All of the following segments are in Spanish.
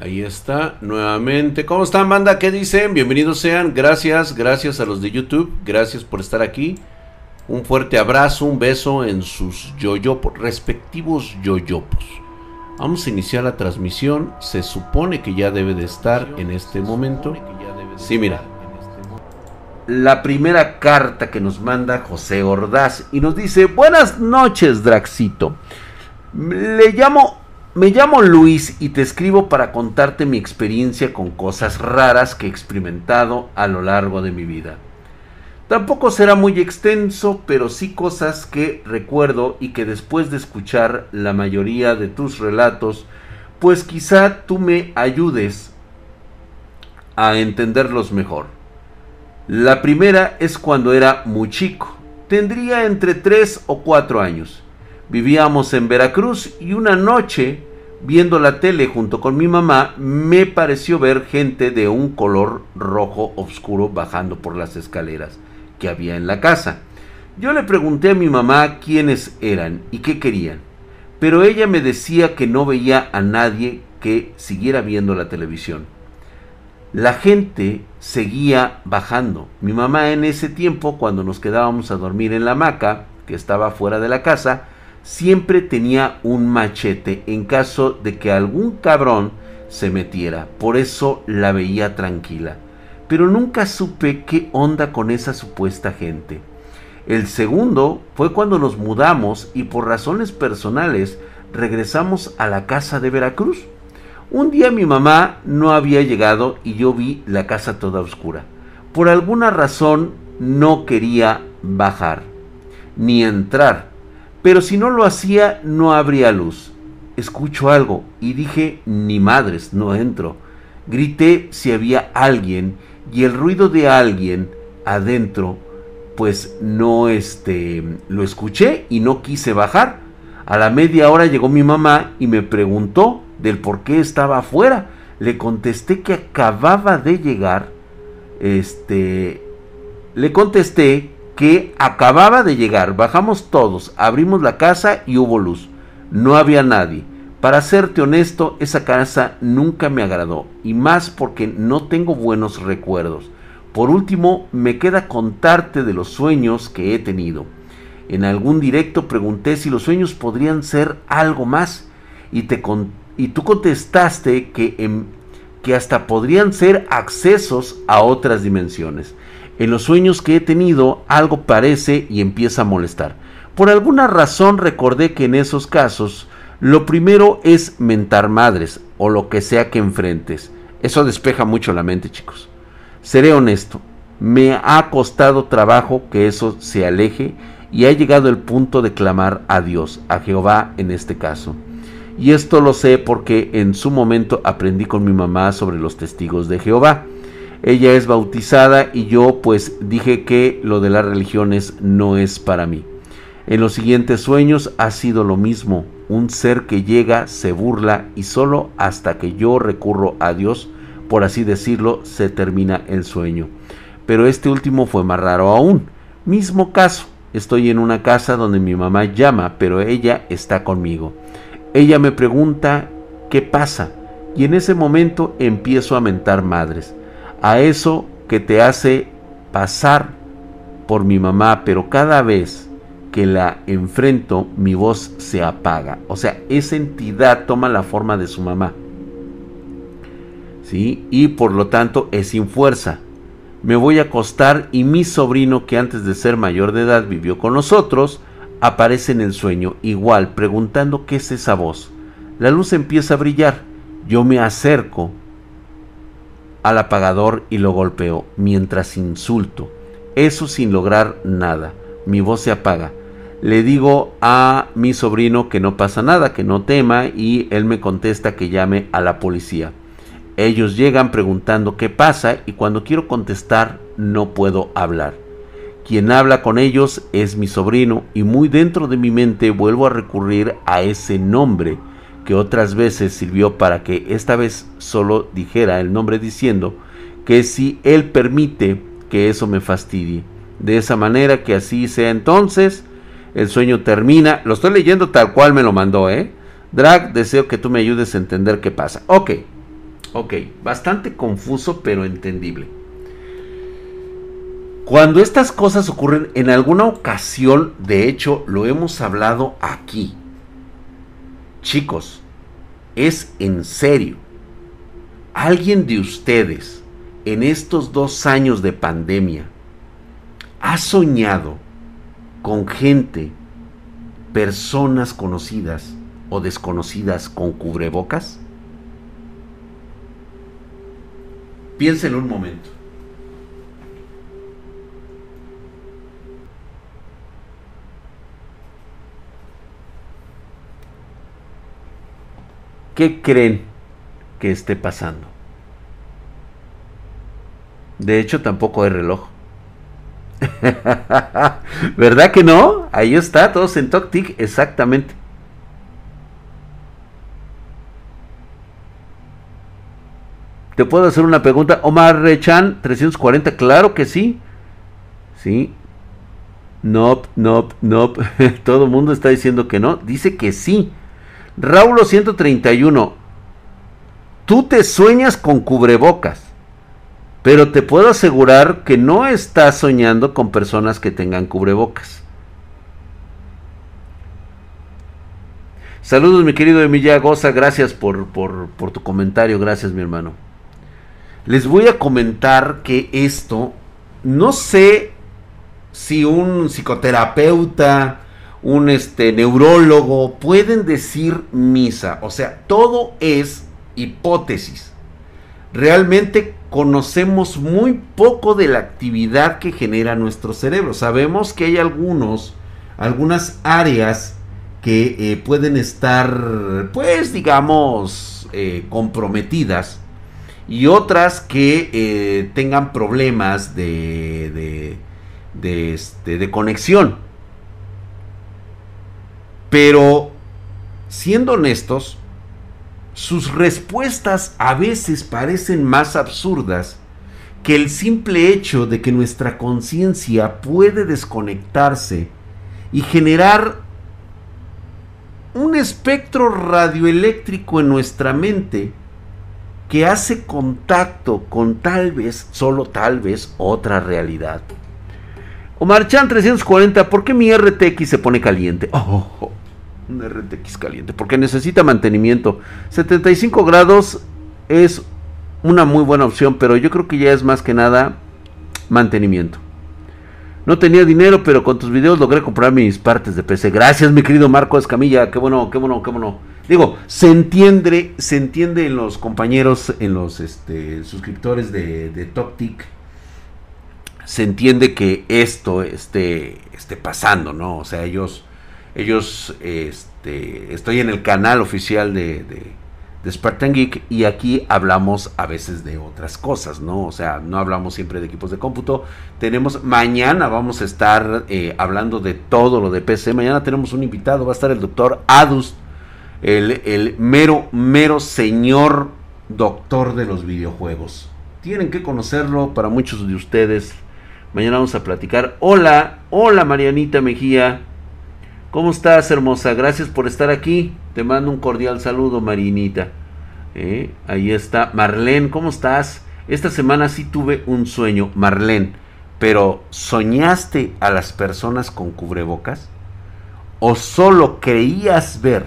Ahí está, nuevamente. ¿Cómo están, banda? ¿Qué dicen? Bienvenidos sean. Gracias, gracias a los de YouTube. Gracias por estar aquí. Un fuerte abrazo, un beso en sus yoyopos, respectivos yoyopos. Vamos a iniciar la transmisión. Se supone que ya debe de estar en este momento. Sí, mira. La primera carta que nos manda José Ordaz y nos dice, buenas noches, Draxito. Le llamo me llamo Luis y te escribo para contarte mi experiencia con cosas raras que he experimentado a lo largo de mi vida. Tampoco será muy extenso, pero sí cosas que recuerdo y que después de escuchar la mayoría de tus relatos, pues quizá tú me ayudes a entenderlos mejor. La primera es cuando era muy chico, tendría entre 3 o 4 años. Vivíamos en Veracruz y una noche, viendo la tele junto con mi mamá, me pareció ver gente de un color rojo oscuro bajando por las escaleras que había en la casa. Yo le pregunté a mi mamá quiénes eran y qué querían, pero ella me decía que no veía a nadie que siguiera viendo la televisión. La gente seguía bajando. Mi mamá en ese tiempo, cuando nos quedábamos a dormir en la hamaca, que estaba fuera de la casa, siempre tenía un machete en caso de que algún cabrón se metiera. Por eso la veía tranquila. Pero nunca supe qué onda con esa supuesta gente. El segundo fue cuando nos mudamos y por razones personales regresamos a la casa de Veracruz. Un día mi mamá no había llegado y yo vi la casa toda oscura. Por alguna razón no quería bajar ni entrar pero si no lo hacía, no habría luz. Escucho algo y dije, ni madres, no entro. Grité si había alguien y el ruido de alguien adentro, pues no este, lo escuché y no quise bajar. A la media hora llegó mi mamá y me preguntó del por qué estaba afuera. Le contesté que acababa de llegar. Este, le contesté que acababa de llegar. Bajamos todos, abrimos la casa y hubo luz. No había nadie. Para serte honesto, esa casa nunca me agradó, y más porque no tengo buenos recuerdos. Por último, me queda contarte de los sueños que he tenido. En algún directo pregunté si los sueños podrían ser algo más, y, te y tú contestaste que, que hasta podrían ser accesos a otras dimensiones. En los sueños que he tenido algo parece y empieza a molestar. Por alguna razón recordé que en esos casos lo primero es mentar madres o lo que sea que enfrentes. Eso despeja mucho la mente, chicos. Seré honesto, me ha costado trabajo que eso se aleje y ha llegado el punto de clamar a Dios, a Jehová en este caso. Y esto lo sé porque en su momento aprendí con mi mamá sobre los testigos de Jehová. Ella es bautizada y yo pues dije que lo de las religiones no es para mí. En los siguientes sueños ha sido lo mismo, un ser que llega, se burla y solo hasta que yo recurro a Dios, por así decirlo, se termina el sueño. Pero este último fue más raro aún. Mismo caso, estoy en una casa donde mi mamá llama, pero ella está conmigo. Ella me pregunta qué pasa y en ese momento empiezo a mentar madres a eso que te hace pasar por mi mamá, pero cada vez que la enfrento mi voz se apaga. O sea, esa entidad toma la forma de su mamá. ¿Sí? Y por lo tanto es sin fuerza. Me voy a acostar y mi sobrino, que antes de ser mayor de edad vivió con nosotros, aparece en el sueño, igual, preguntando qué es esa voz. La luz empieza a brillar. Yo me acerco al apagador y lo golpeo mientras insulto. Eso sin lograr nada. Mi voz se apaga. Le digo a mi sobrino que no pasa nada, que no tema y él me contesta que llame a la policía. Ellos llegan preguntando qué pasa y cuando quiero contestar no puedo hablar. Quien habla con ellos es mi sobrino y muy dentro de mi mente vuelvo a recurrir a ese nombre que otras veces sirvió para que esta vez solo dijera el nombre diciendo que si él permite que eso me fastidie. De esa manera que así sea entonces, el sueño termina. Lo estoy leyendo tal cual me lo mandó, ¿eh? Drag, deseo que tú me ayudes a entender qué pasa. Ok. Ok, bastante confuso pero entendible. Cuando estas cosas ocurren en alguna ocasión, de hecho lo hemos hablado aquí. Chicos, es en serio. ¿Alguien de ustedes en estos dos años de pandemia ha soñado con gente, personas conocidas o desconocidas con cubrebocas? Piénsenlo un momento. ¿Qué creen que esté pasando? De hecho, tampoco hay reloj. ¿Verdad que no? Ahí está, todos en TokTik, exactamente. ¿Te puedo hacer una pregunta? Omar Rechan, 340, claro que sí. Sí. Nope, nope, nope. Todo el mundo está diciendo que no. Dice que sí. Raulo 131. Tú te sueñas con cubrebocas. Pero te puedo asegurar que no estás soñando con personas que tengan cubrebocas. Saludos mi querido Emilia Goza, gracias por, por, por, tu comentario, gracias mi hermano. Les voy a comentar que esto, no sé si un psicoterapeuta, un este, neurólogo pueden decir misa. O sea, todo es hipótesis. Realmente conocemos muy poco de la actividad que genera nuestro cerebro. Sabemos que hay algunos, algunas áreas que eh, pueden estar, pues digamos, eh, comprometidas y otras que eh, tengan problemas de, de, este, de conexión. Pero, siendo honestos, sus respuestas a veces parecen más absurdas que el simple hecho de que nuestra conciencia puede desconectarse y generar un espectro radioeléctrico en nuestra mente que hace contacto con tal vez, solo tal vez, otra realidad. Omar Chan 340, ¿por qué mi RTX se pone caliente? Oh, un RTX caliente, porque necesita mantenimiento. 75 grados es una muy buena opción, pero yo creo que ya es más que nada mantenimiento. No tenía dinero, pero con tus videos logré comprar mis partes de PC. Gracias, mi querido Marco Escamilla. Qué bueno, qué bueno, qué bueno. Digo, se entiende, se entiende en los compañeros, en los este, suscriptores de, de TopTic. Se entiende que esto esté, esté pasando, ¿no? O sea, ellos ellos, este, estoy en el canal oficial de, de, Spartan Geek y aquí hablamos a veces de otras cosas, ¿no? O sea, no hablamos siempre de equipos de cómputo. Tenemos, mañana vamos a estar eh, hablando de todo lo de PC. Mañana tenemos un invitado, va a estar el doctor Adus, el, el mero, mero señor doctor de los videojuegos. Tienen que conocerlo para muchos de ustedes. Mañana vamos a platicar. Hola, hola Marianita Mejía. ¿Cómo estás, hermosa? Gracias por estar aquí. Te mando un cordial saludo, Marinita. Eh, ahí está. Marlene, ¿cómo estás? Esta semana sí tuve un sueño, Marlene. Pero ¿soñaste a las personas con cubrebocas? ¿O solo creías ver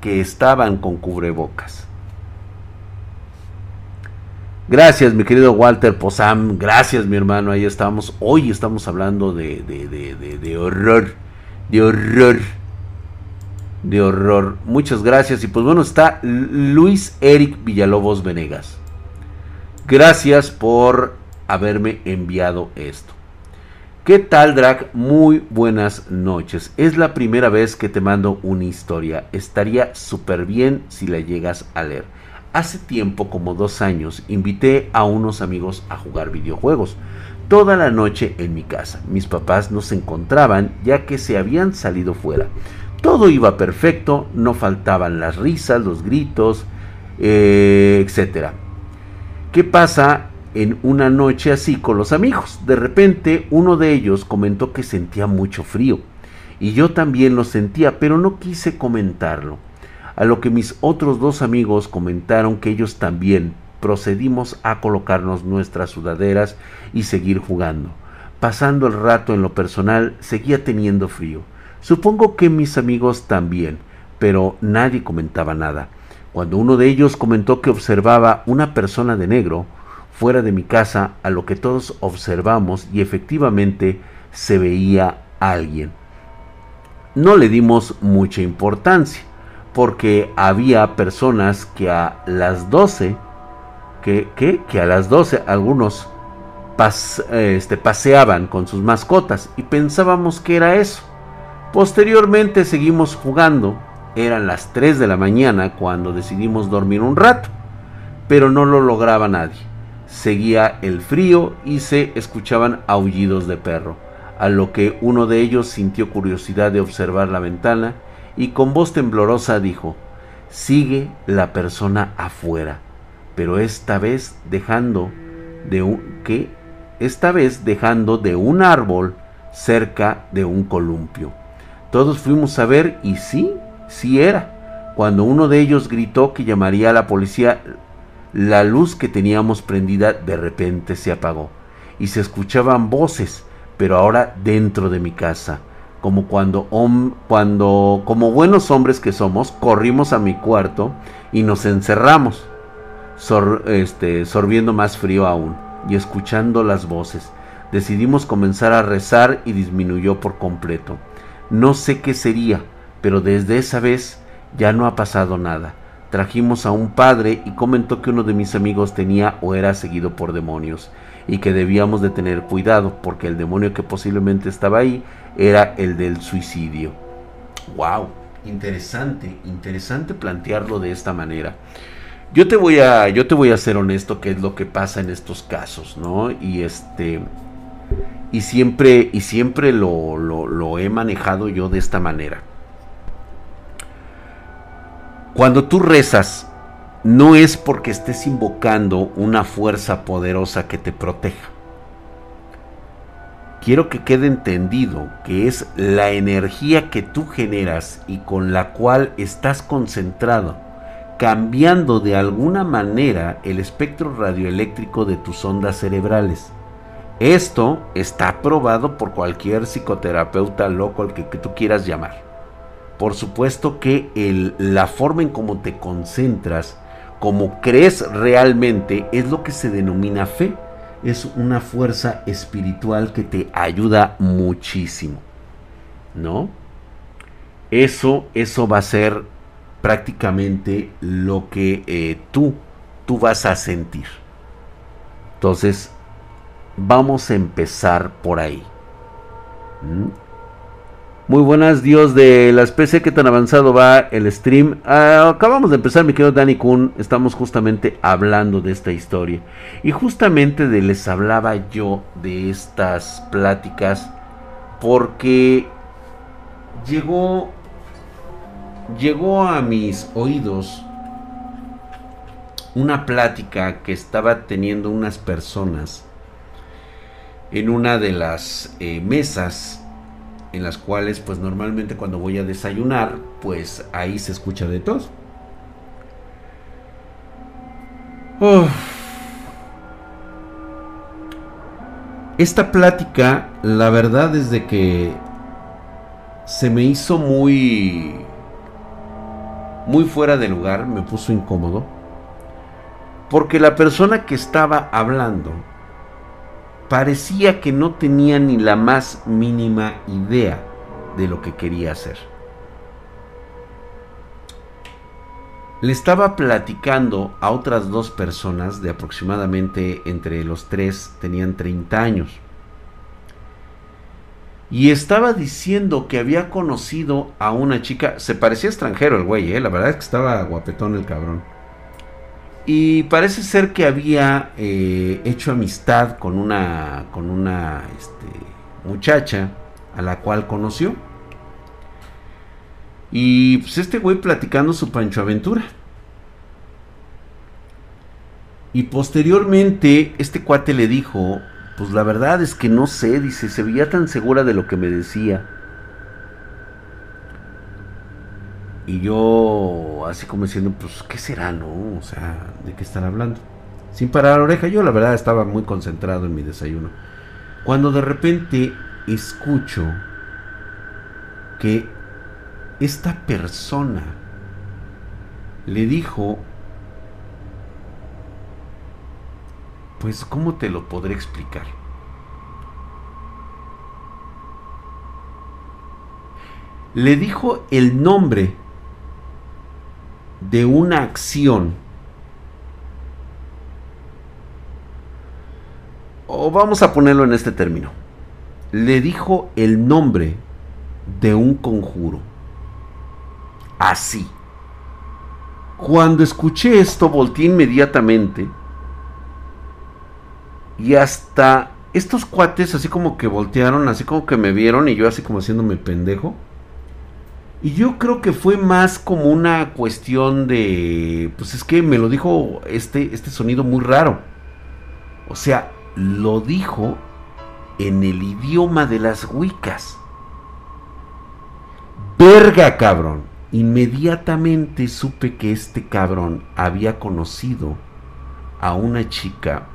que estaban con cubrebocas? Gracias, mi querido Walter Posam. Gracias, mi hermano. Ahí estamos. Hoy estamos hablando de, de, de, de horror de horror. De horror. Muchas gracias. Y pues bueno, está Luis Eric Villalobos Venegas. Gracias por haberme enviado esto. ¿Qué tal, Drag? Muy buenas noches. Es la primera vez que te mando una historia. Estaría súper bien si la llegas a leer. Hace tiempo, como dos años, invité a unos amigos a jugar videojuegos toda la noche en mi casa. Mis papás no se encontraban ya que se habían salido fuera. Todo iba perfecto, no faltaban las risas, los gritos, eh, etc. ¿Qué pasa en una noche así con los amigos? De repente uno de ellos comentó que sentía mucho frío. Y yo también lo sentía, pero no quise comentarlo. a lo que mis otros dos amigos comentaron que ellos también procedimos a colocarnos nuestras sudaderas y seguir jugando. Pasando el rato en lo personal, seguía teniendo frío. Supongo que mis amigos también, pero nadie comentaba nada. Cuando uno de ellos comentó que observaba una persona de negro fuera de mi casa, a lo que todos observamos y efectivamente se veía alguien. No le dimos mucha importancia, porque había personas que a las 12, que, a las 12 algunos este, paseaban con sus mascotas y pensábamos que era eso. Posteriormente seguimos jugando, eran las 3 de la mañana cuando decidimos dormir un rato, pero no lo lograba nadie. Seguía el frío y se escuchaban aullidos de perro, a lo que uno de ellos sintió curiosidad de observar la ventana y con voz temblorosa dijo, sigue la persona afuera, pero esta vez dejando de un que esta vez dejando de un árbol cerca de un columpio. Todos fuimos a ver y sí, sí era. Cuando uno de ellos gritó que llamaría a la policía, la luz que teníamos prendida de repente se apagó y se escuchaban voces, pero ahora dentro de mi casa como cuando, cuando, como buenos hombres que somos, corrimos a mi cuarto y nos encerramos, este, sorbiendo más frío aún y escuchando las voces. Decidimos comenzar a rezar y disminuyó por completo. No sé qué sería, pero desde esa vez ya no ha pasado nada. Trajimos a un padre y comentó que uno de mis amigos tenía o era seguido por demonios y que debíamos de tener cuidado porque el demonio que posiblemente estaba ahí era el del suicidio. Wow, interesante, interesante plantearlo de esta manera. Yo te voy a yo te voy a ser honesto qué es lo que pasa en estos casos, ¿no? Y este y siempre y siempre lo, lo, lo he manejado yo de esta manera. Cuando tú rezas no es porque estés invocando una fuerza poderosa que te proteja. Quiero que quede entendido que es la energía que tú generas y con la cual estás concentrado, cambiando de alguna manera el espectro radioeléctrico de tus ondas cerebrales. Esto está probado por cualquier psicoterapeuta loco al que, tú quieras llamar. Por supuesto que la forma en cómo te concentras como crees realmente, es lo que se denomina fe. Es una fuerza espiritual que te ayuda muchísimo. ¿No? Eso, eso va a ser prácticamente lo que eh, tú, tú vas a sentir. Entonces, vamos a empezar por ahí. ¿Mm? Muy buenas, Dios de la especie, ¿qué tan avanzado va el stream? Ah, acabamos de empezar, mi querido Danny Kun, estamos justamente hablando de esta historia. Y justamente de, les hablaba yo de estas pláticas porque llegó, llegó a mis oídos una plática que estaba teniendo unas personas en una de las eh, mesas en las cuales pues normalmente cuando voy a desayunar pues ahí se escucha de todo. Esta plática la verdad es de que se me hizo muy muy fuera de lugar, me puso incómodo porque la persona que estaba hablando parecía que no tenía ni la más mínima idea de lo que quería hacer. Le estaba platicando a otras dos personas de aproximadamente entre los tres tenían 30 años. Y estaba diciendo que había conocido a una chica, se parecía extranjero el güey, ¿eh? la verdad es que estaba guapetón el cabrón y parece ser que había eh, hecho amistad con una, con una este, muchacha a la cual conoció. Y pues este güey platicando su Pancho Aventura. Y posteriormente este cuate le dijo, pues la verdad es que no sé, dice, se veía tan segura de lo que me decía. Y yo así como diciendo, pues, ¿qué será, no? O sea, ¿de qué están hablando? Sin parar la oreja, yo la verdad estaba muy concentrado en mi desayuno. Cuando de repente escucho que esta persona le dijo, pues, ¿cómo te lo podré explicar? Le dijo el nombre de una acción. O vamos a ponerlo en este término. Le dijo el nombre de un conjuro. Así. Cuando escuché esto, volteé inmediatamente. Y hasta estos cuates así como que voltearon, así como que me vieron y yo así como haciéndome pendejo. Y yo creo que fue más como una cuestión de, pues es que me lo dijo este, este sonido muy raro. O sea, lo dijo en el idioma de las Wiccas. Verga, cabrón. Inmediatamente supe que este cabrón había conocido a una chica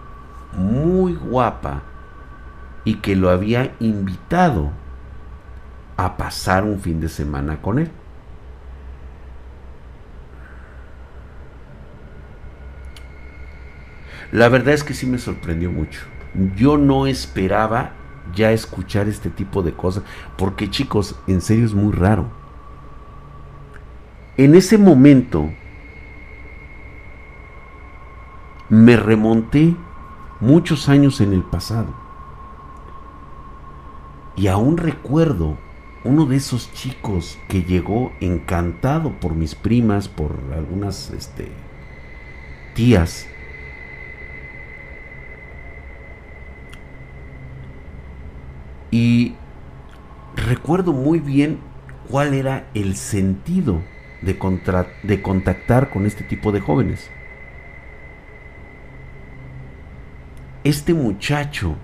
muy guapa y que lo había invitado a pasar un fin de semana con él. La verdad es que sí me sorprendió mucho. Yo no esperaba ya escuchar este tipo de cosas, porque chicos, en serio es muy raro. En ese momento me remonté muchos años en el pasado. Y aún recuerdo uno de esos chicos que llegó encantado por mis primas, por algunas este, tías. Y recuerdo muy bien cuál era el sentido de, de contactar con este tipo de jóvenes. Este muchacho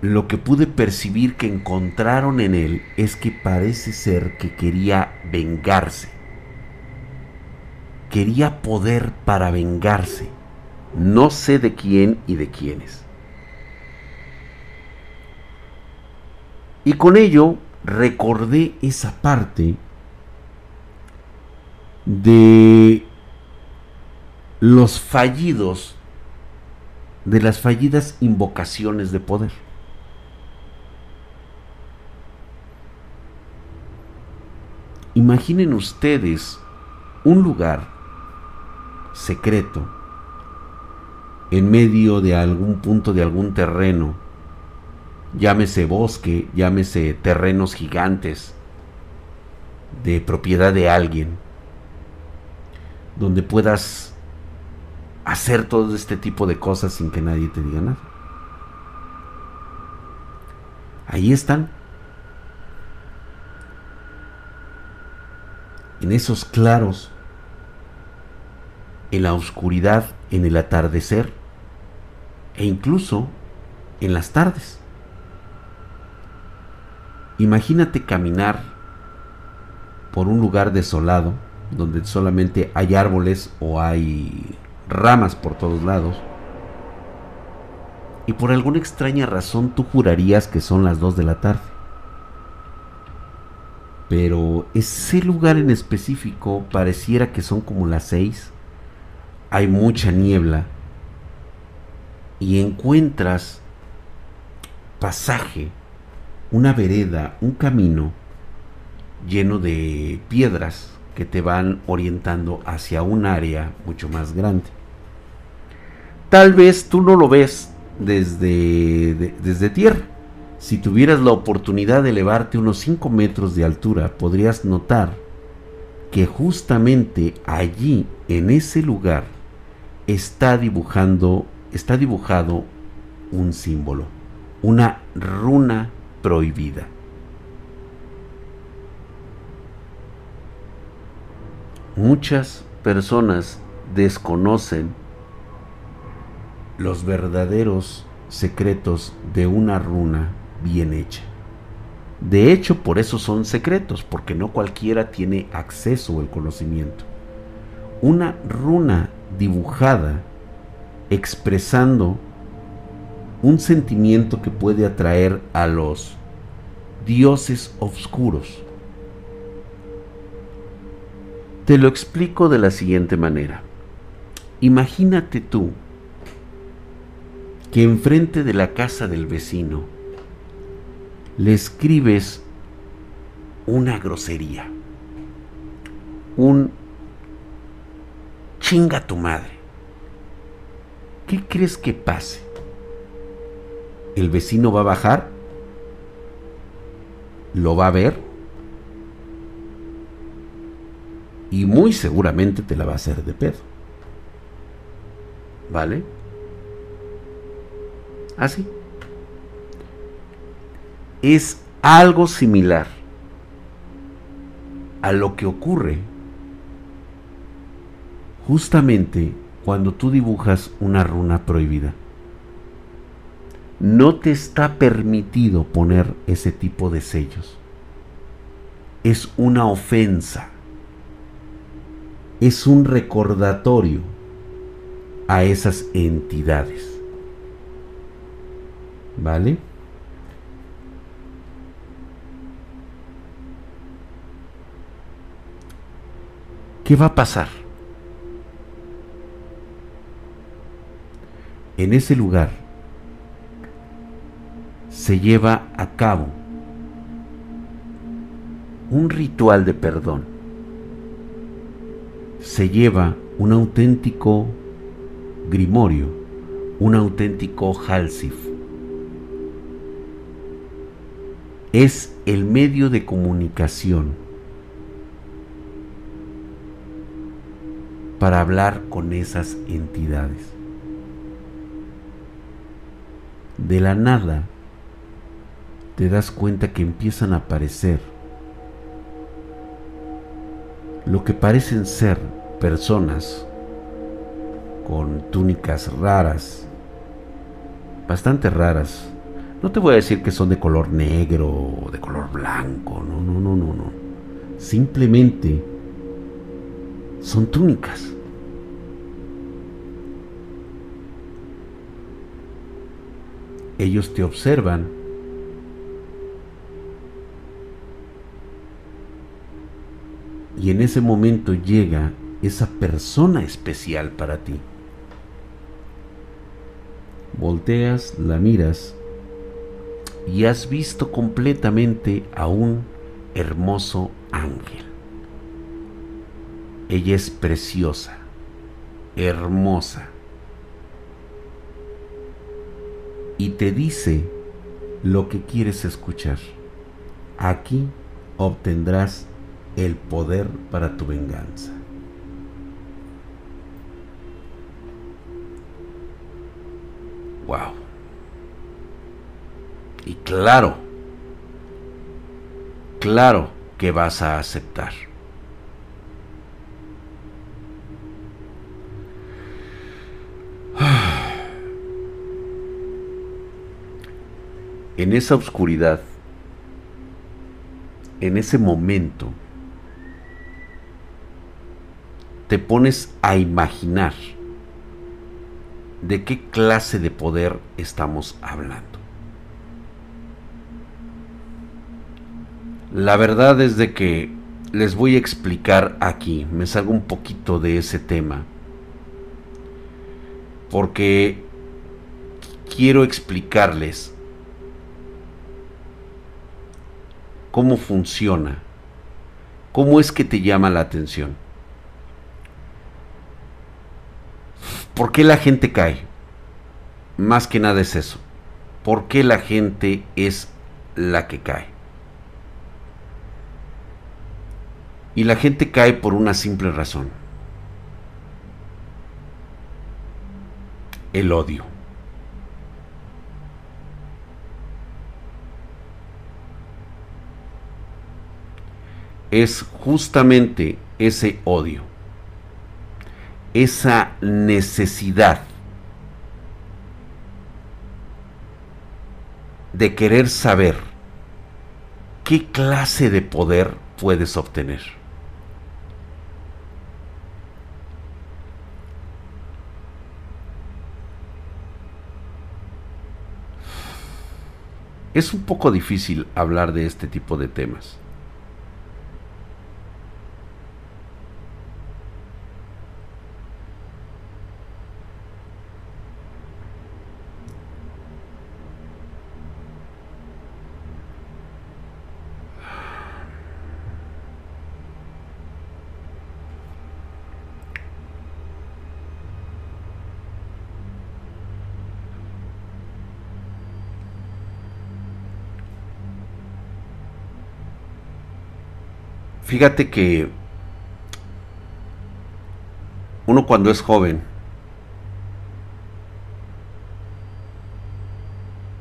lo que pude percibir que encontraron en él es que parece ser que quería vengarse. Quería poder para vengarse. No sé de quién y de quiénes. Y con ello recordé esa parte de los fallidos, de las fallidas invocaciones de poder. Imaginen ustedes un lugar secreto en medio de algún punto de algún terreno, llámese bosque, llámese terrenos gigantes de propiedad de alguien, donde puedas hacer todo este tipo de cosas sin que nadie te diga nada. Ahí están en esos claros, en la oscuridad, en el atardecer e incluso en las tardes. Imagínate caminar por un lugar desolado, donde solamente hay árboles o hay ramas por todos lados, y por alguna extraña razón tú jurarías que son las dos de la tarde pero ese lugar en específico pareciera que son como las seis. Hay mucha niebla y encuentras pasaje, una vereda, un camino lleno de piedras que te van orientando hacia un área mucho más grande. Tal vez tú no lo ves desde, desde tierra, si tuvieras la oportunidad de elevarte unos 5 metros de altura, podrías notar que justamente allí, en ese lugar, está dibujando, está dibujado un símbolo, una runa prohibida. Muchas personas desconocen los verdaderos secretos de una runa bien hecha. De hecho, por eso son secretos, porque no cualquiera tiene acceso al conocimiento. Una runa dibujada expresando un sentimiento que puede atraer a los dioses oscuros. Te lo explico de la siguiente manera. Imagínate tú que enfrente de la casa del vecino le escribes una grosería, un chinga tu madre. ¿Qué crees que pase? ¿El vecino va a bajar? ¿Lo va a ver? Y muy seguramente te la va a hacer de pedo. ¿Vale? Así. Es algo similar a lo que ocurre justamente cuando tú dibujas una runa prohibida. No te está permitido poner ese tipo de sellos. Es una ofensa. Es un recordatorio a esas entidades. ¿Vale? ¿Qué va a pasar? En ese lugar se lleva a cabo un ritual de perdón. Se lleva un auténtico grimorio, un auténtico halsif. Es el medio de comunicación para hablar con esas entidades. De la nada te das cuenta que empiezan a aparecer lo que parecen ser personas con túnicas raras, bastante raras. No te voy a decir que son de color negro o de color blanco, no, no, no, no, no. Simplemente son túnicas. Ellos te observan. Y en ese momento llega esa persona especial para ti. Volteas, la miras y has visto completamente a un hermoso ángel. Ella es preciosa, hermosa. Y te dice lo que quieres escuchar. Aquí obtendrás el poder para tu venganza. Wow. Y claro, claro que vas a aceptar. en esa oscuridad, en ese momento, te pones a imaginar de qué clase de poder estamos hablando. La verdad es de que les voy a explicar aquí, me salgo un poquito de ese tema, porque quiero explicarles cómo funciona, cómo es que te llama la atención. ¿Por qué la gente cae? Más que nada es eso. ¿Por qué la gente es la que cae? Y la gente cae por una simple razón. El odio. es justamente ese odio, esa necesidad de querer saber ¿qué clase de poder puedes obtener? Es un poco difícil hablar de este tipo de temas. Fíjate que uno cuando es joven,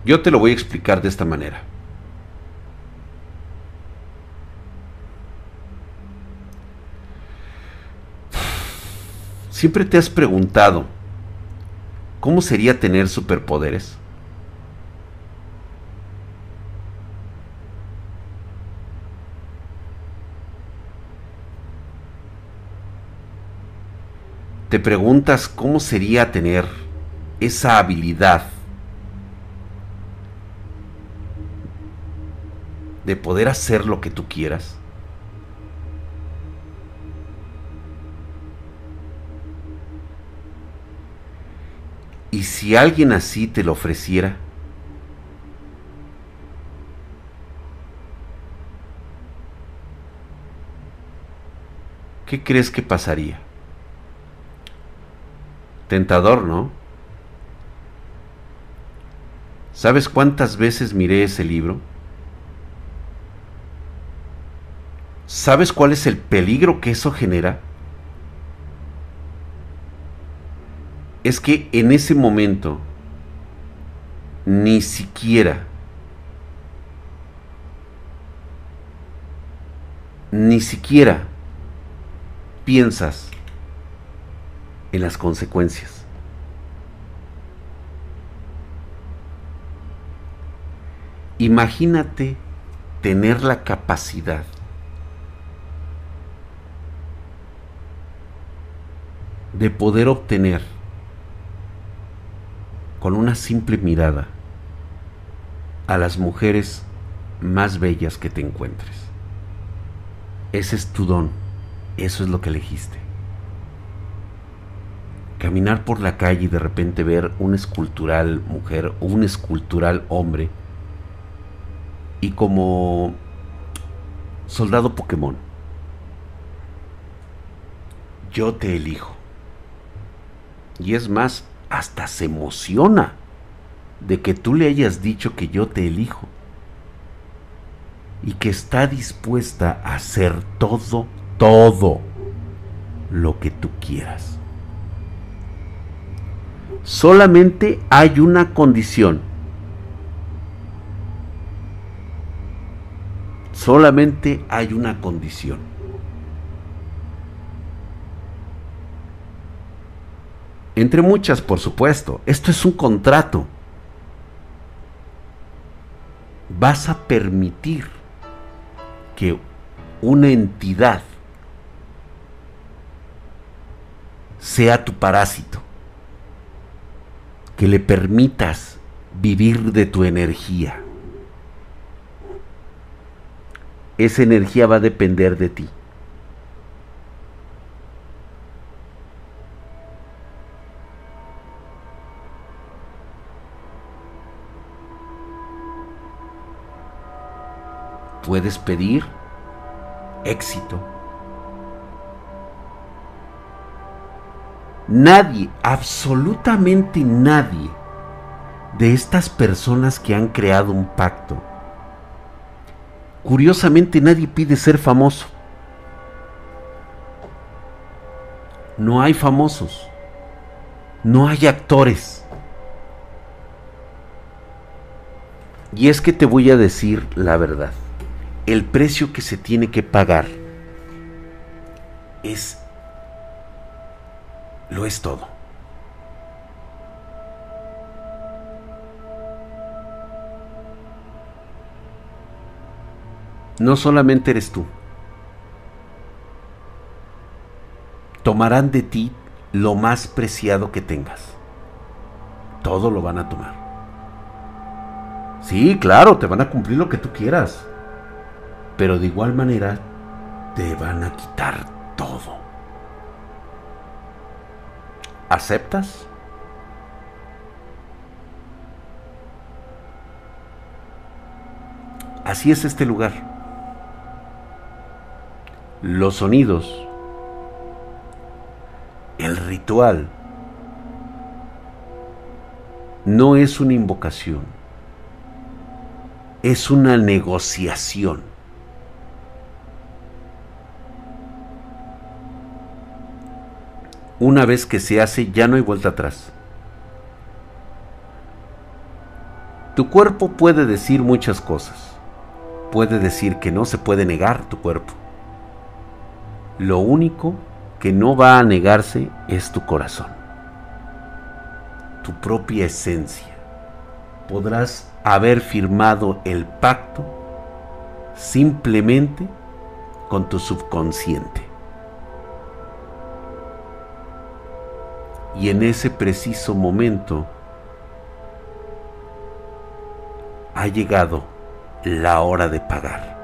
yo te lo voy a explicar de esta manera. ¿Siempre te has preguntado cómo sería tener superpoderes? Te preguntas cómo sería tener esa habilidad de poder hacer lo que tú quieras. Y si alguien así te lo ofreciera, ¿qué crees que pasaría? Tentador, ¿no? ¿Sabes cuántas veces miré ese libro? ¿Sabes cuál es el peligro que eso genera? Es que en ese momento ni siquiera ni siquiera piensas en las consecuencias. Imagínate tener la capacidad de poder obtener con una simple mirada a las mujeres más bellas que te encuentres. Ese es tu don, eso es lo que elegiste caminar por la calle y de repente ver un escultural mujer o un escultural hombre y como soldado Pokémon, yo te elijo. Y es más, hasta se emociona de que tú le hayas dicho que yo te elijo. Y que está dispuesta a hacer todo, todo lo que tú quieras. Solamente hay una condición. Solamente hay una condición. Entre muchas, por supuesto. Esto es un contrato. Vas a permitir que una entidad sea tu parásito que le permitas vivir de tu energía. Esa energía va a depender de ti. Puedes pedir éxito Nadie, absolutamente nadie de estas personas que han creado un pacto, curiosamente nadie pide ser famoso. No hay famosos, no hay actores. Y es que te voy a decir la verdad. El precio que se tiene que pagar es lo es todo. no solamente eres tú. Tomarán de ti lo más preciado que tengas. Todo lo van a tomar. Sí, claro, te van a cumplir lo que tú quieras. Pero de igual manera, te van a quitar todo. ¿Aceptas? Así es este lugar. Los sonidos, el ritual, no es una invocación, es una negociación. Una vez que se hace ya no hay vuelta atrás. Tu cuerpo puede decir muchas cosas puede decir que no se puede negar tu cuerpo. Lo único que no va a negarse es tu corazón, tu propia esencia. Podrás haber firmado el pacto simplemente con tu subconsciente. Y en ese preciso momento ha llegado la hora de pagar.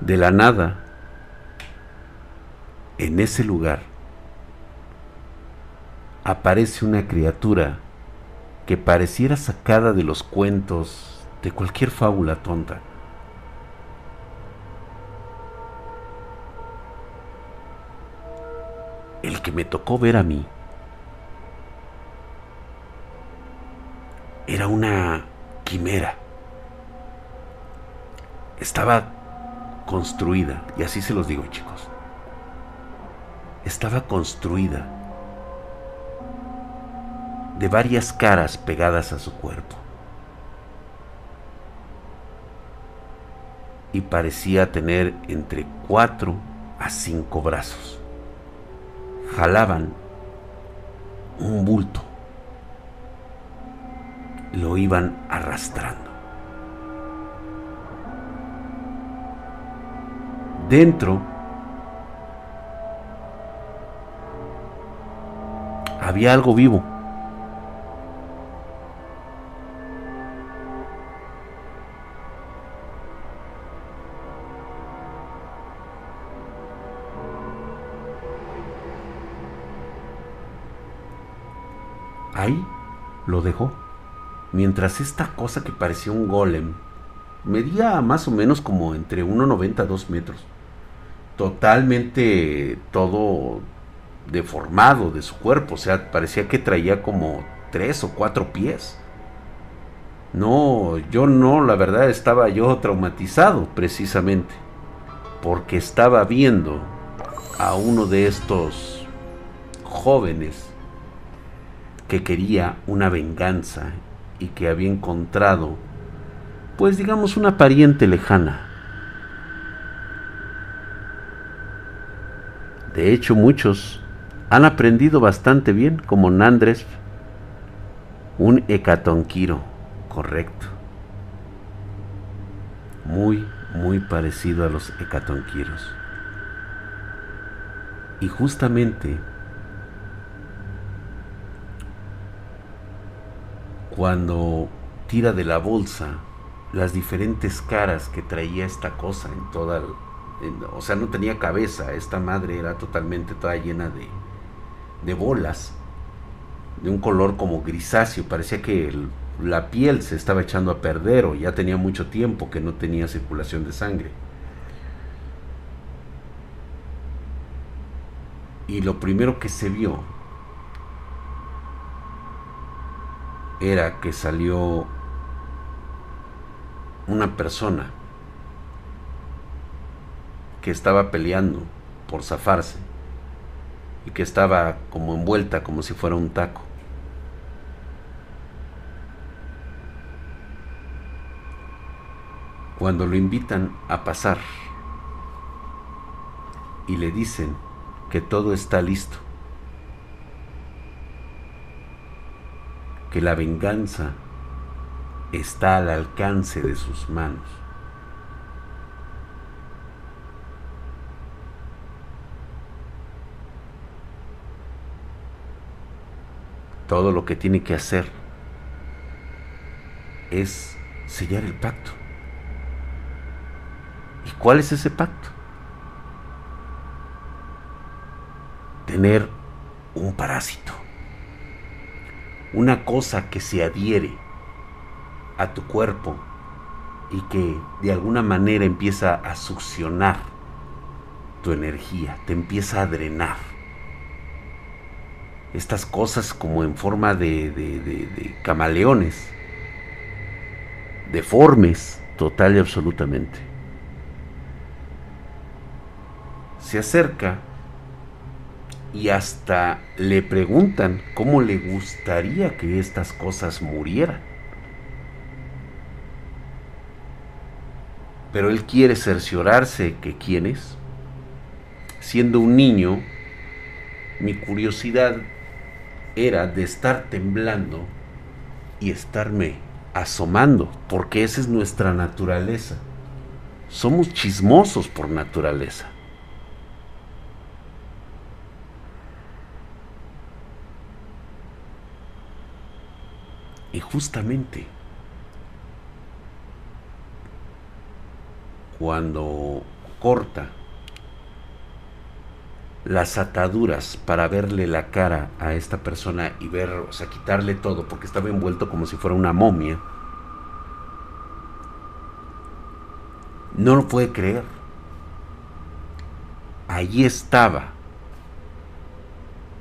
De la nada, en ese lugar, aparece una criatura que pareciera sacada de los cuentos de cualquier fábula tonta. El que me tocó ver a mí era una quimera. Estaba construida, y así se los digo chicos, estaba construida de varias caras pegadas a su cuerpo. Y parecía tener entre cuatro a cinco brazos. Jalaban un bulto lo iban arrastrando. Dentro había algo vivo. Lo dejó mientras esta cosa que parecía un golem medía más o menos como entre 1,90 a 2 metros. Totalmente todo deformado de su cuerpo, o sea, parecía que traía como tres o cuatro pies. No, yo no, la verdad estaba yo traumatizado precisamente, porque estaba viendo a uno de estos jóvenes que quería una venganza y que había encontrado, pues digamos, una pariente lejana. De hecho, muchos han aprendido bastante bien, como Nandres, un hecatonquiro, correcto. Muy, muy parecido a los hecatonquiros. Y justamente cuando tira de la bolsa las diferentes caras que traía esta cosa en toda, o sea, no tenía cabeza, esta madre era totalmente toda llena de, de bolas, de un color como grisáceo, parecía que la piel se estaba echando a perder o ya tenía mucho tiempo que no tenía circulación de sangre. Y lo primero que se vio era que salió una persona que estaba peleando por zafarse y que estaba como envuelta como si fuera un taco. Cuando lo invitan a pasar y le dicen que todo está listo, que la venganza está al alcance de sus manos. Todo lo que tiene que hacer es sellar el pacto. ¿Y cuál es ese pacto? Tener un parásito. Una cosa que se adhiere a tu cuerpo y que de alguna manera empieza a succionar tu energía, te empieza a drenar. Estas cosas como en forma de, camaleones, deformes total y absolutamente. Se acerca y hasta le preguntan cómo le gustaría que estas cosas murieran. Pero él quiere cerciorarse que quién es. Siendo un niño, mi curiosidad era de estar temblando y estarme asomando, porque esa es nuestra naturaleza. Somos chismosos por naturaleza. Y justamente cuando corta las ataduras para verle la cara a esta persona y ver, o sea, quitarle todo, porque estaba envuelto como si fuera una momia, no lo puede creer. Allí estaba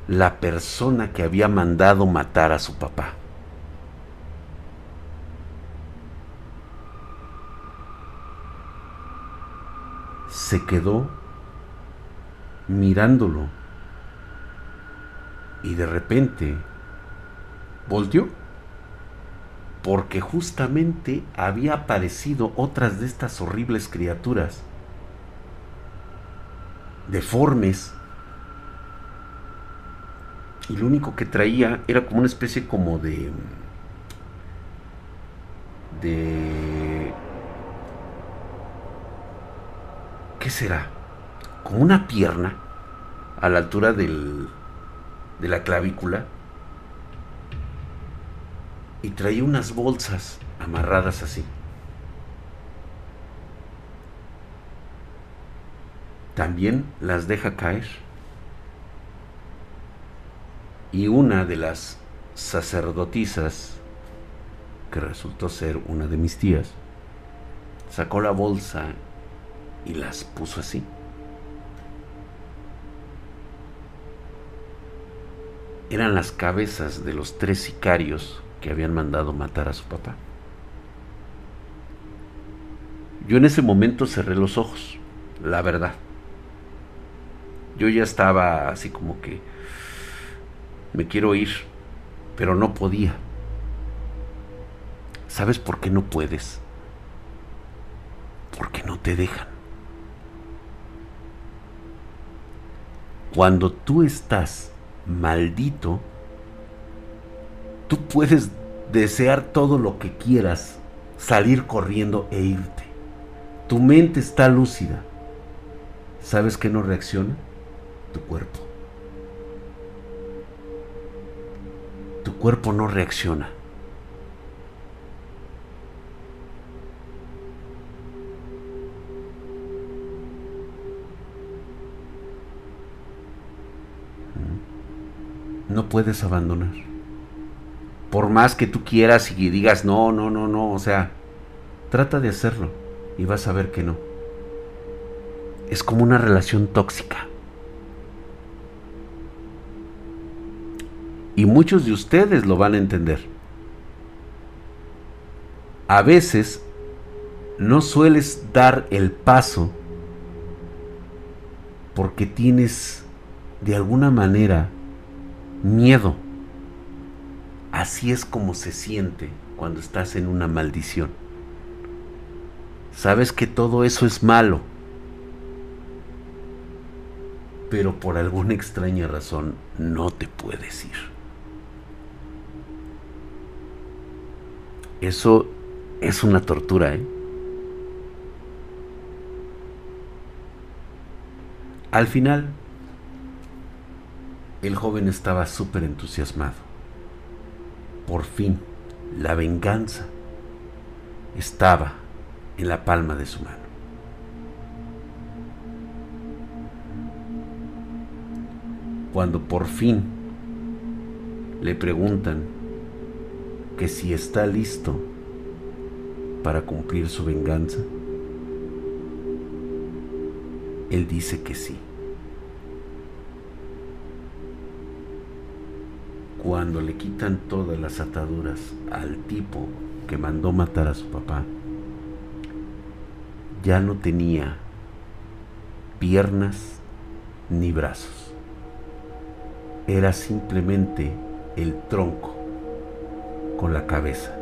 la persona que había mandado matar a su papá. Se quedó mirándolo y de repente volteó porque justamente había aparecido otras de estas horribles criaturas deformes y lo único que traía era como una especie como de de ¿qué será? Como una pierna a la altura del, de la clavícula y traía unas bolsas amarradas así. También las deja caer. Y una de las sacerdotisas, que resultó ser una de mis tías, sacó la bolsa y las puso así. Eran las cabezas de los tres sicarios que habían mandado matar a su papá. Yo en ese momento cerré los ojos, la verdad. Yo ya estaba así como que me quiero ir, pero no podía. ¿Sabes por qué no puedes? Porque no te dejan. Cuando tú estás maldito, tú puedes desear todo lo que quieras, salir corriendo e irte. Tu mente está lúcida. ¿Sabes qué no reacciona? Tu cuerpo. Tu cuerpo no reacciona. No puedes abandonar. Por más que tú quieras y digas, no, no, no, no, o sea, trata de hacerlo y vas a ver que no. Es como una relación tóxica. Y muchos de ustedes lo van a entender. A veces no sueles dar el paso porque tienes de alguna manera miedo. Así es como se siente cuando estás en una maldición. Sabes que todo eso es malo, pero por alguna extraña razón no te puedes ir. Eso Es una tortura, ¿eh? Al final, el joven estaba súper entusiasmado. Por fin, la venganza estaba en la palma de su mano. Cuando por fin le preguntan que si está listo para cumplir su venganza, él dice que sí. Cuando le quitan todas las ataduras al tipo que mandó matar a su papá, ya no tenía piernas ni brazos. Era simplemente el tronco con la cabeza,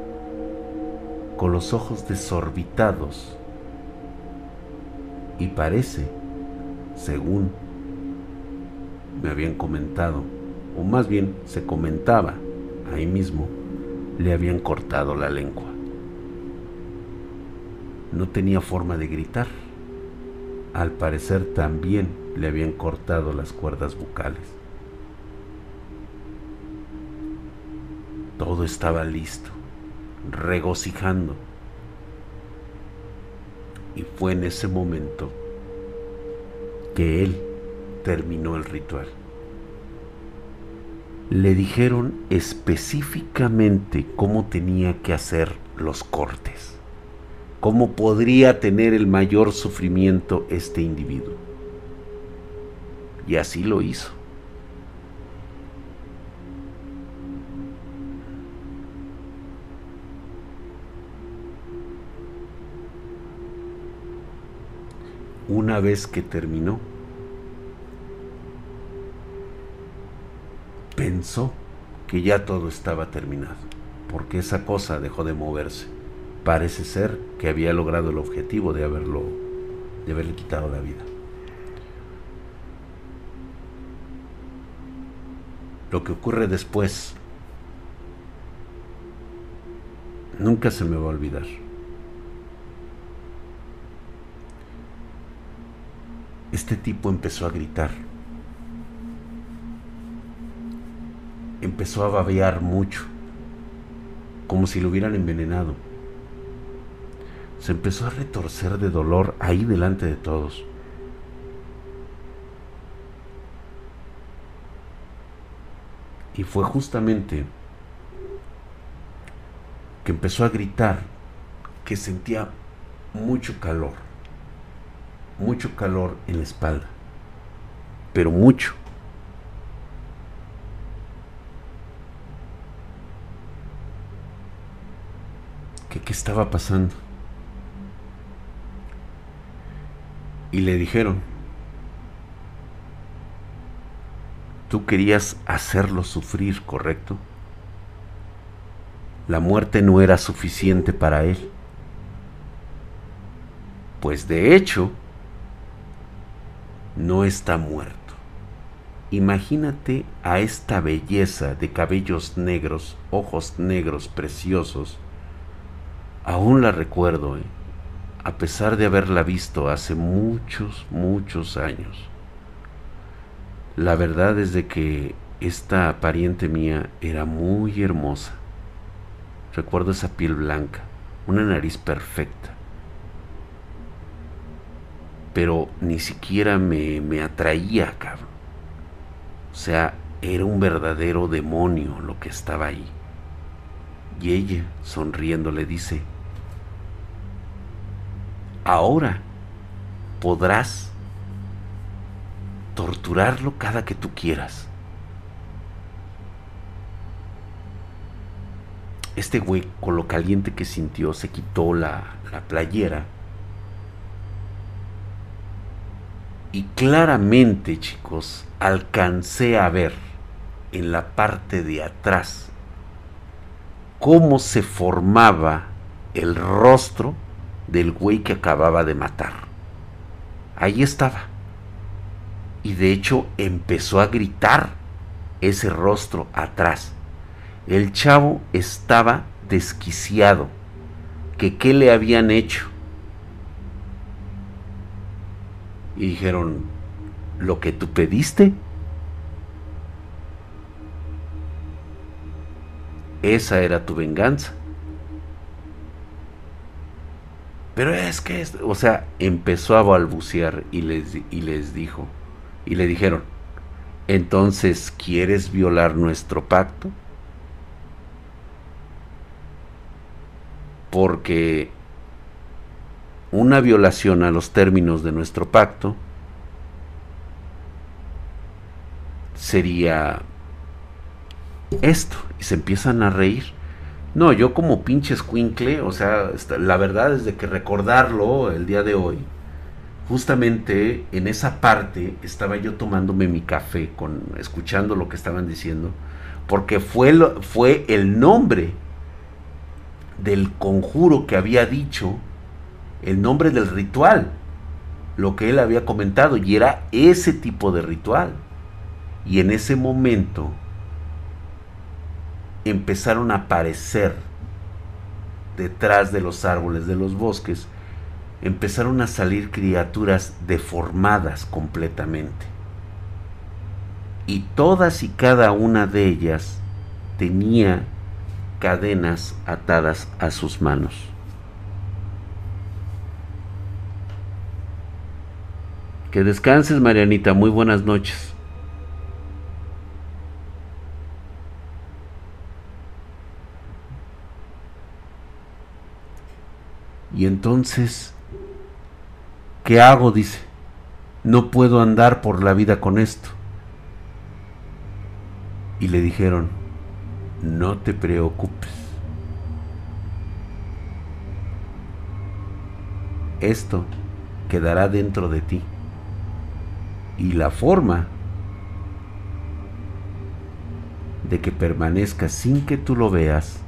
con los ojos desorbitados y parece, según me habían comentado, o más bien se comentaba ahí mismo, le habían cortado la lengua. No tenía forma de gritar. Al parecer también le habían cortado las cuerdas bucales. Todo estaba listo, regocijando. Y fue en ese momento que él terminó el ritual le dijeron específicamente cómo tenía que hacer los cortes, cómo podría tener el mayor sufrimiento este individuo. Y así lo hizo. Una vez que terminó, pensó que ya todo estaba terminado, porque esa cosa dejó de moverse. Parece ser que había logrado el objetivo de haberlo de haberle quitado la vida. Lo que ocurre después nunca se me va a olvidar. Este tipo empezó a gritar empezó a babear mucho, como si lo hubieran envenenado. Se empezó a retorcer de dolor ahí delante de todos. Y fue justamente que empezó a gritar que sentía mucho calor, mucho calor en la espalda, pero mucho. Estaba pasando. Y le dijeron, tú querías hacerlo sufrir, ¿correcto? La muerte no era suficiente para él. Pues de hecho, no está muerto. Imagínate a esta belleza de cabellos negros, ojos negros preciosos, Aún la recuerdo, ¿eh? a pesar de haberla visto hace muchos, muchos años. La verdad es de que esta pariente mía era muy hermosa. Recuerdo esa piel blanca, una nariz perfecta. Pero ni siquiera me, me atraía, cabrón. O sea, era un verdadero demonio lo que estaba ahí. Y ella, sonriendo, le dice, ahora podrás torturarlo cada que tú quieras. Este güey, con lo caliente que sintió, se quitó la, la playera. Y claramente, chicos, alcancé a ver en la parte de atrás cómo se formaba el rostro del güey que acababa de matar. Ahí estaba. Y de hecho empezó a gritar ese rostro atrás. El chavo estaba desquiciado. que qué le habían hecho. Y dijeron, lo que tú pediste. Esa era tu venganza. Pero es que, o sea, empezó a balbucear y les, y les dijo, y le dijeron, entonces, ¿quieres violar nuestro pacto? Porque una violación a los términos de nuestro pacto sería esto. Y se empiezan a reír. No, yo como pinche escuincle, o sea, la verdad es de que recordarlo el día de hoy, justamente en esa parte estaba yo tomándome mi café, con, escuchando lo que estaban diciendo, porque fue, fue el nombre del conjuro que había dicho, el nombre del ritual, lo que él había comentado, y era ese tipo de ritual. Y en ese momento empezaron a aparecer detrás de los árboles de los bosques, empezaron a salir criaturas deformadas completamente. Y todas y cada una de ellas tenía cadenas atadas a sus manos. Que descanses, Marianita. Muy buenas noches. Y entonces, ¿qué hago? Dice, no puedo andar por la vida con esto. Y le dijeron, no te preocupes. Esto quedará dentro de ti. Y la forma de que permanezca sin que tú lo veas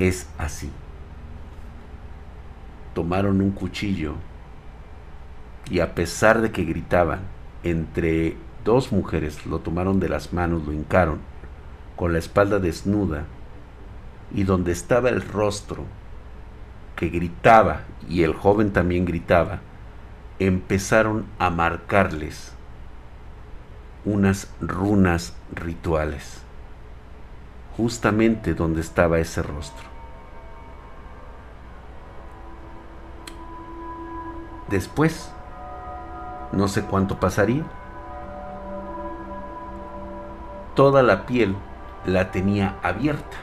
es así. Tomaron un cuchillo y a pesar de que gritaban, entre dos mujeres lo tomaron de las manos, lo hincaron, con la espalda desnuda, y donde estaba el rostro, que gritaba, y el joven también gritaba, empezaron a marcarles unas runas rituales, justamente donde estaba ese rostro. Después, no sé cuánto pasaría, toda la piel la tenía abierta,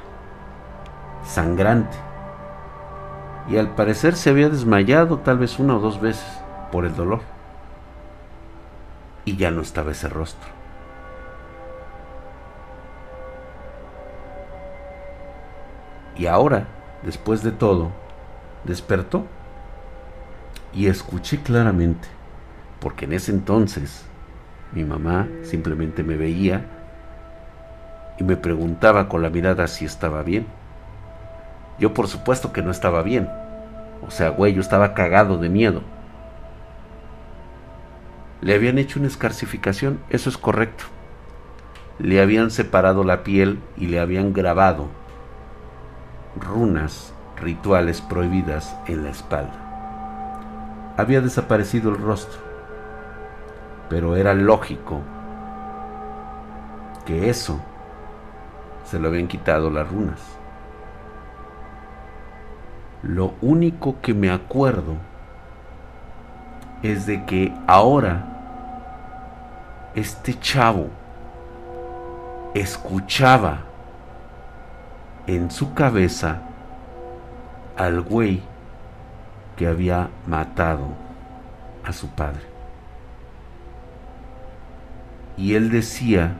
sangrante, y al parecer se había desmayado tal vez una o dos veces por el dolor, y ya no estaba ese rostro. Y ahora, después de todo, despertó y escuché claramente, porque en ese entonces mi mamá simplemente me veía y me preguntaba con la mirada si estaba bien. Yo por supuesto que no estaba bien. O sea, güey, yo estaba cagado de miedo. Le habían hecho una escarcificación, eso es correcto. Le habían separado la piel y le habían grabado runas rituales prohibidas en la espalda había desaparecido el rostro, pero era lógico que eso se lo habían quitado las runas. Lo único que me acuerdo es de que ahora este chavo escuchaba en su cabeza al güey que había matado a su padre. Y él decía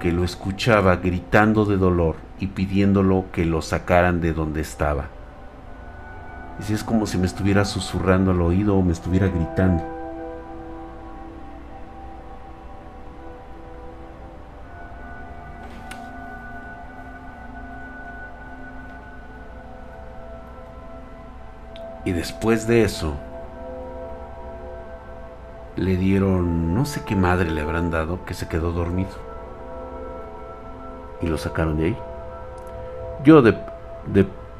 que lo escuchaba gritando de dolor y pidiéndolo que lo sacaran de donde estaba. Y si es como si me estuviera susurrando al oído o me estuviera gritando. Después de eso, le dieron, no sé qué madre le habrán dado, que se quedó dormido. Y lo sacaron de ahí. Yo de,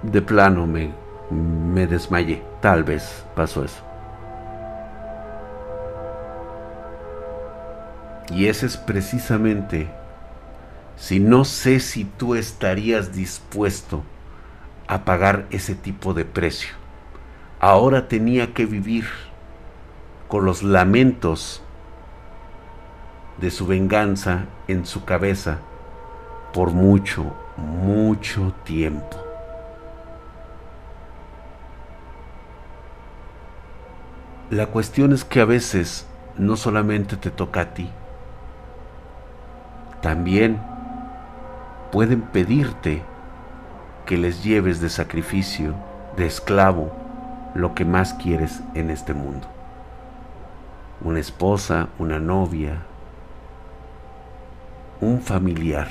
de, plano me, me desmayé. Tal vez pasó eso. Y ese es precisamente, si no sé si tú estarías dispuesto a pagar ese tipo de precio. Ahora tenía que vivir con los lamentos de su venganza en su cabeza por mucho, mucho tiempo. La cuestión es que a veces no solamente te toca a ti, también pueden pedirte que les lleves de sacrificio, de esclavo, lo que más quieres en este mundo. Una esposa, una novia, un familiar.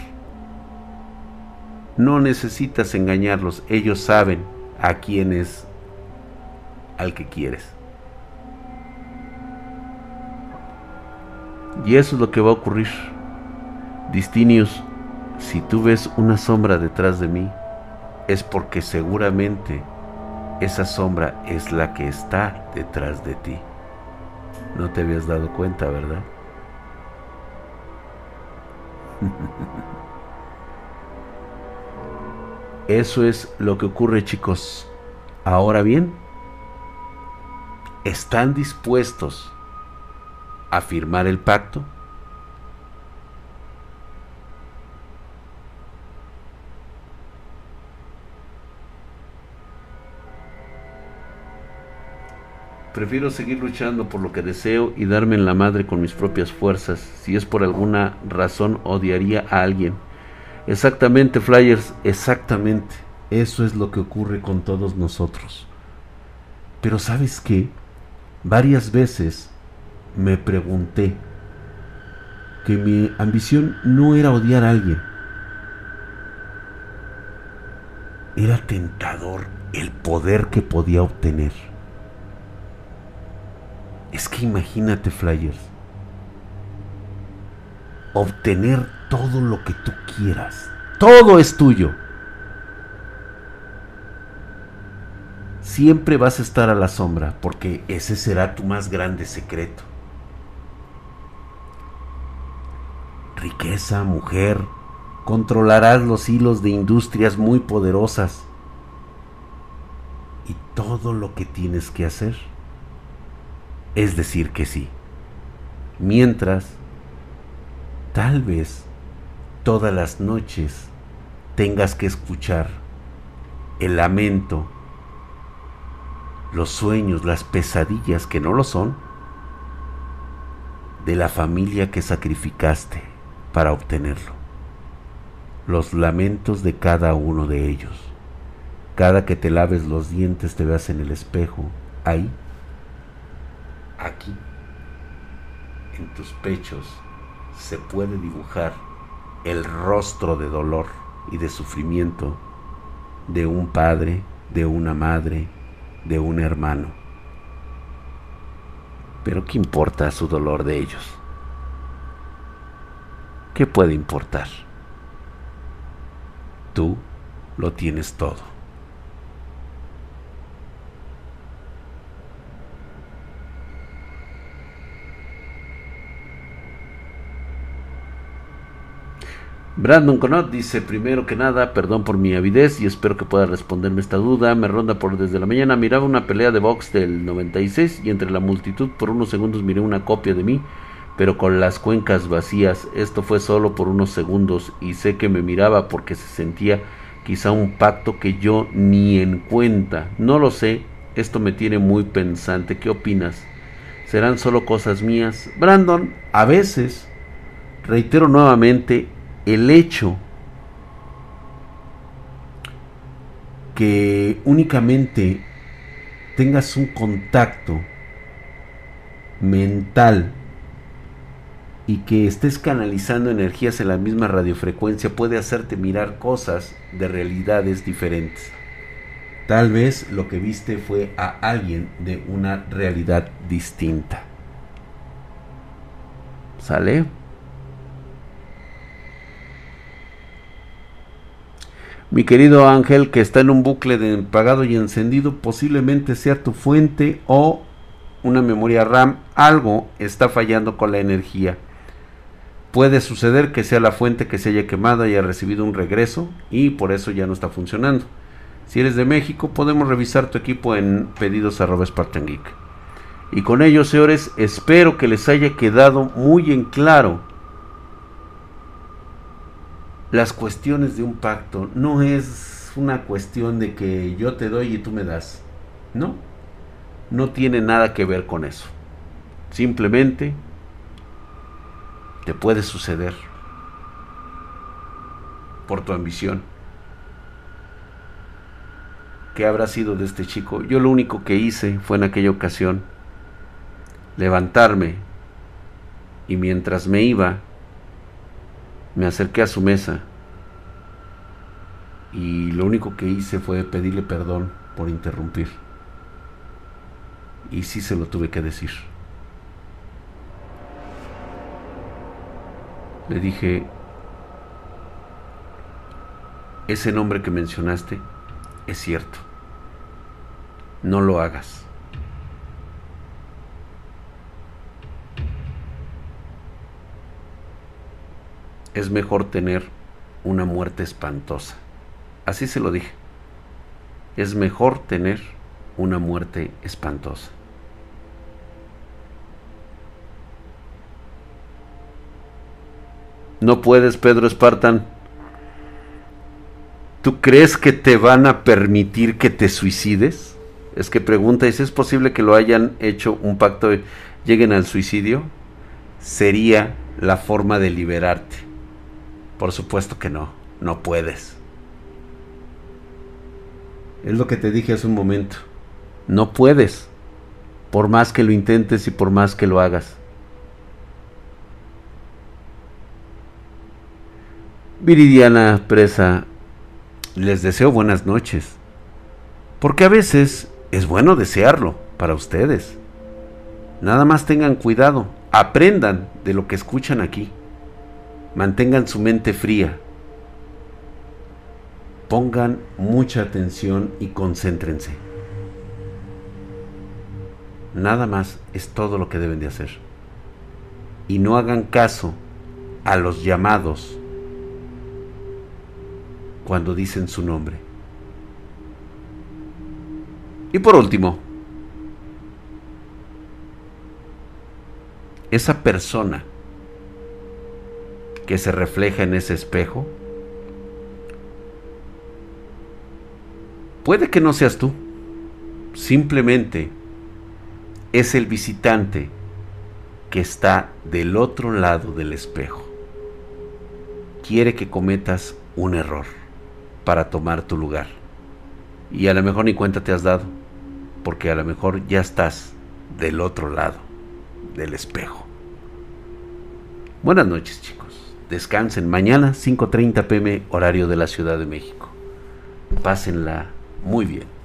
No necesitas engañarlos, ellos saben a quién es al que quieres. Y eso es lo que va a ocurrir. Distinius, si tú ves una sombra detrás de mí, es porque seguramente esa sombra es la que está detrás de ti. No te habías dado cuenta, ¿verdad? Eso es lo que ocurre, chicos. Ahora bien, ¿están dispuestos a firmar el pacto? Prefiero seguir luchando por lo que deseo y darme en la madre con mis propias fuerzas. Si es por alguna razón, odiaría a alguien. Exactamente, Flyers, exactamente. Eso es lo que ocurre con todos nosotros. Pero sabes qué? Varias veces me pregunté que mi ambición no era odiar a alguien. Era tentador el poder que podía obtener. Es que imagínate, Flyers, obtener todo lo que tú quieras. Todo es tuyo. Siempre vas a estar a la sombra porque ese será tu más grande secreto. Riqueza, mujer, controlarás los hilos de industrias muy poderosas. Y todo lo que tienes que hacer es decir que sí. Mientras, tal vez todas las noches tengas que escuchar el lamento, los sueños, las pesadillas que no lo son, de la familia que sacrificaste para obtenerlo. Los lamentos de cada uno de ellos. Cada que te laves los dientes te veas en el espejo, ahí aquí, en tus pechos, se puede dibujar el rostro de dolor y de sufrimiento de un padre, de una madre, de un hermano. Pero ¿qué importa su dolor de ellos? ¿Qué puede importar? Tú lo tienes todo. Brandon Conot dice, primero que nada, perdón por mi avidez y espero que pueda responderme esta duda. Me ronda por desde la mañana. Miraba una pelea de box del 96 y entre la multitud por unos segundos miré una copia de mí, pero con las cuencas vacías. Esto fue solo por unos segundos y sé que me miraba porque se sentía quizá un pacto que yo ni en cuenta. No lo sé, esto me tiene muy pensante. ¿Qué opinas? ¿Serán solo cosas mías? Brandon, a veces, reitero nuevamente, el hecho que únicamente tengas un contacto mental y que estés canalizando energías en la misma radiofrecuencia puede hacerte mirar cosas de realidades diferentes. Tal vez lo que viste fue a alguien de una realidad distinta. ¿Sale? Mi querido Ángel, que está en un bucle de pagado y encendido, posiblemente sea tu fuente o una memoria RAM. Algo está fallando con la energía. Puede suceder que sea la fuente que se haya quemado y haya recibido un regreso y por eso ya no está funcionando. Si eres de México, podemos revisar tu equipo en pedidos arroba Spartan Geek. Y con ello, señores, espero que les haya quedado muy en claro las cuestiones de un pacto. No es una cuestión de que yo te doy y tú me das. No, no tiene nada que ver con eso. Simplemente te puede suceder por tu ambición. ¿Qué habrá sido de este chico? Yo lo único que hice fue en aquella ocasión levantarme y mientras me iba, me acerqué a su mesa y lo único que hice fue pedirle perdón por interrumpir. Y sí se lo tuve que decir. Le dije, ese nombre que mencionaste es cierto. No lo hagas. Es mejor tener una muerte espantosa. Así se lo dije. Es mejor tener una muerte espantosa. No puedes, Pedro Spartan. ¿Tú crees que te van a permitir que te suicides? Es que pregunta, ¿es, ¿es posible que lo hayan hecho un pacto y lleguen al suicidio? Sería la forma de liberarte. Por supuesto que no, no puedes. Es lo que te dije hace un momento. No puedes, por más que lo intentes y por más que lo hagas. Viridiana Presa, les deseo buenas noches. Porque a veces es bueno desearlo para ustedes. Nada más tengan cuidado, aprendan de lo que escuchan aquí. Mantengan su mente fría. Pongan mucha atención y concéntrense. Nada más es todo lo que deben de hacer. Y no hagan caso a los llamados cuando dicen su nombre. Y por último, esa persona que se refleja en ese espejo, puede que no seas tú, simplemente es el visitante que está del otro lado del espejo. Quiere que cometas un error para tomar tu lugar. Y a lo mejor ni cuenta te has dado, porque a lo mejor ya estás del otro lado del espejo. Buenas noches chicos, descansen mañana 5.30 pm horario de la Ciudad de México. Pásenla muy bien.